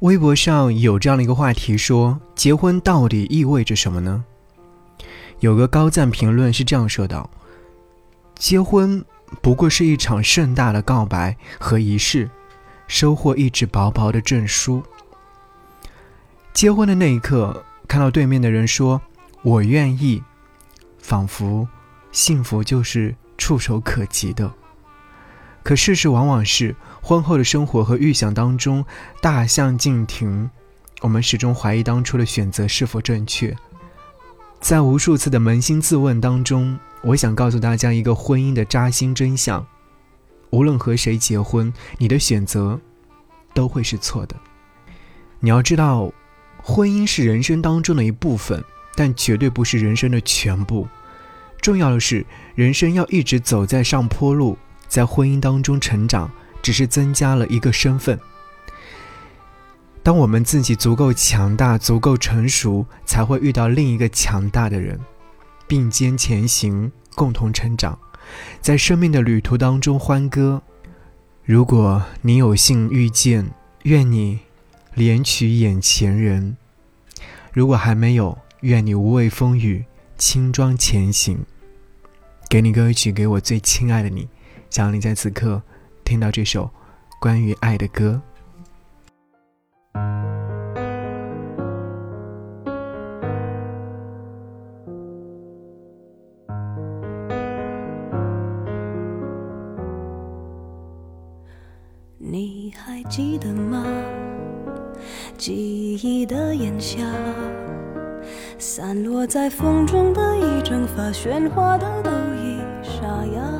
微博上有这样的一个话题说：结婚到底意味着什么呢？有个高赞评论是这样说道：“结婚不过是一场盛大的告白和仪式，收获一纸薄薄的证书。结婚的那一刻，看到对面的人说‘我愿意’，仿佛幸福就是触手可及的。可事实往往是，婚后的生活和预想当中大相径庭，我们始终怀疑当初的选择是否正确。”在无数次的扪心自问当中，我想告诉大家一个婚姻的扎心真相：无论和谁结婚，你的选择都会是错的。你要知道，婚姻是人生当中的一部分，但绝对不是人生的全部。重要的是，人生要一直走在上坡路，在婚姻当中成长，只是增加了一个身份。当我们自己足够强大、足够成熟，才会遇到另一个强大的人，并肩前行，共同成长，在生命的旅途当中欢歌。如果你有幸遇见，愿你怜取眼前人；如果还没有，愿你无畏风雨，轻装前行。给你歌曲，给我最亲爱的你，想你在此刻听到这首关于爱的歌。你还记得吗？记忆的炎夏，散落在风中的一整发，喧哗的都已沙哑。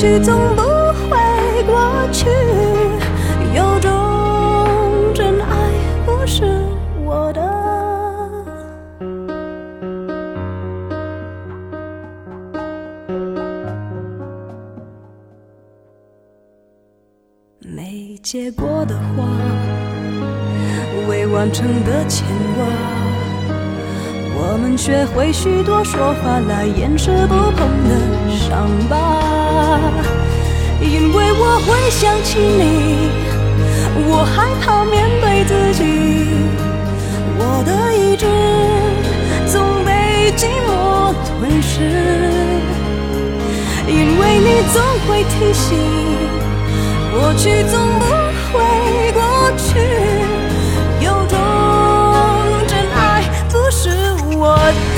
去总不会过去，有种真爱不是我的。没结果的花，未完成的牵挂，我们学会许多说法来掩饰不碰的伤疤。因为我会想起你，我害怕面对自己，我的意志总被寂寞吞噬。因为你总会提醒。过去总不会过去，有种真爱不是我的。